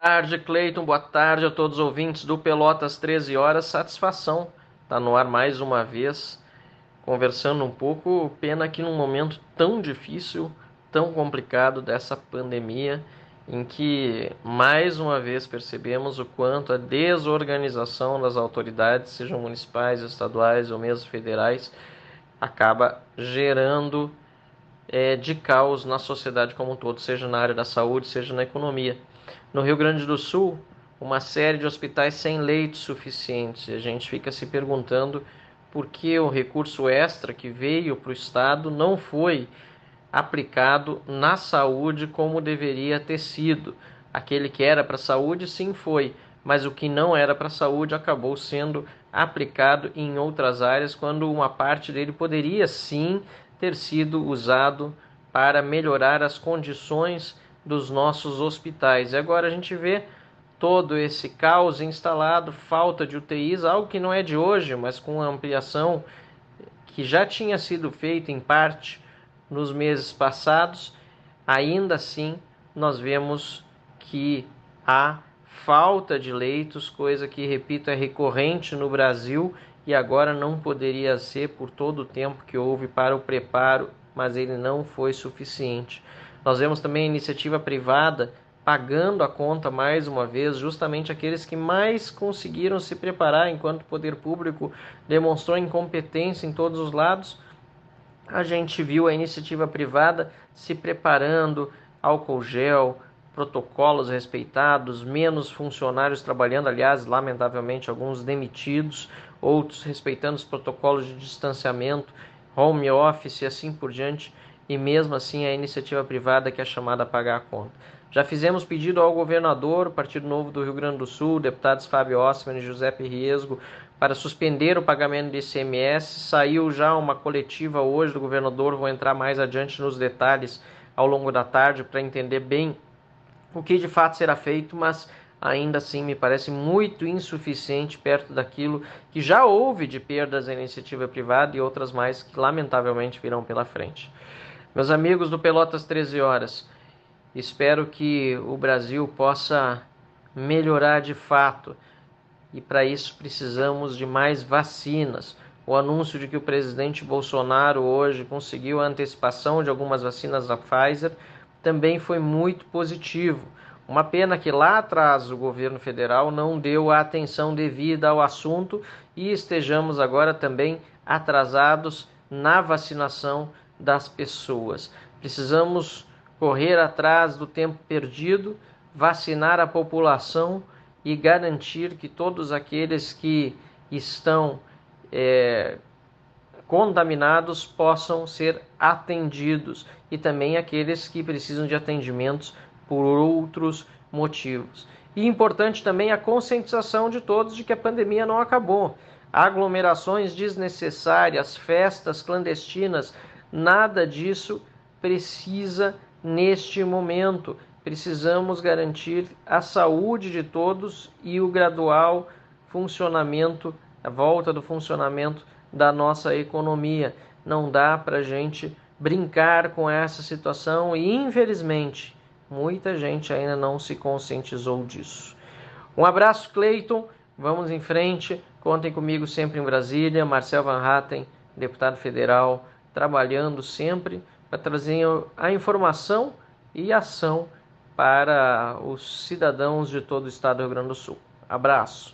Boa tarde, Cleiton. Boa tarde a todos os ouvintes do Pelotas 13 Horas. Satisfação estar no ar mais uma vez, conversando um pouco. Pena que num momento tão difícil, tão complicado dessa pandemia, em que mais uma vez percebemos o quanto a desorganização das autoridades, sejam municipais, estaduais ou mesmo federais, acaba gerando é, de caos na sociedade como um todo, seja na área da saúde, seja na economia. No Rio Grande do Sul, uma série de hospitais sem leitos suficientes. E a gente fica se perguntando por que o recurso extra que veio para o Estado não foi aplicado na saúde como deveria ter sido. Aquele que era para a saúde, sim, foi, mas o que não era para a saúde acabou sendo aplicado em outras áreas, quando uma parte dele poderia sim ter sido usado para melhorar as condições dos nossos hospitais. E agora a gente vê todo esse caos instalado, falta de UTIs, algo que não é de hoje, mas com ampliação que já tinha sido feita em parte nos meses passados, ainda assim nós vemos que há falta de leitos, coisa que, repito, é recorrente no Brasil e agora não poderia ser por todo o tempo que houve para o preparo, mas ele não foi suficiente. Nós vemos também a iniciativa privada pagando a conta mais uma vez, justamente aqueles que mais conseguiram se preparar enquanto o poder público demonstrou incompetência em todos os lados. A gente viu a iniciativa privada se preparando, álcool gel, protocolos respeitados, menos funcionários trabalhando, aliás, lamentavelmente alguns demitidos, outros respeitando os protocolos de distanciamento, home office e assim por diante e mesmo assim a iniciativa privada que é chamada a pagar a conta. Já fizemos pedido ao governador, Partido Novo do Rio Grande do Sul, deputados Fábio Ossman e José Riesgo, para suspender o pagamento de ICMS. Saiu já uma coletiva hoje do governador, vou entrar mais adiante nos detalhes ao longo da tarde para entender bem o que de fato será feito, mas ainda assim me parece muito insuficiente perto daquilo que já houve de perdas da iniciativa privada e outras mais que lamentavelmente virão pela frente. Meus amigos do Pelotas 13 Horas, espero que o Brasil possa melhorar de fato e para isso precisamos de mais vacinas. O anúncio de que o presidente Bolsonaro hoje conseguiu a antecipação de algumas vacinas da Pfizer também foi muito positivo. Uma pena que lá atrás o governo federal não deu a atenção devida ao assunto e estejamos agora também atrasados na vacinação das pessoas. Precisamos correr atrás do tempo perdido, vacinar a população e garantir que todos aqueles que estão é, contaminados possam ser atendidos e também aqueles que precisam de atendimentos por outros motivos. E importante também a conscientização de todos de que a pandemia não acabou. Aglomerações desnecessárias, festas clandestinas, Nada disso precisa neste momento. Precisamos garantir a saúde de todos e o gradual funcionamento, a volta do funcionamento da nossa economia. Não dá para a gente brincar com essa situação e, infelizmente, muita gente ainda não se conscientizou disso. Um abraço, Cleiton. Vamos em frente. Contem comigo sempre em Brasília. Marcel Van Hatten, deputado federal trabalhando sempre para trazer a informação e ação para os cidadãos de todo o estado do Rio Grande do Sul. Abraço.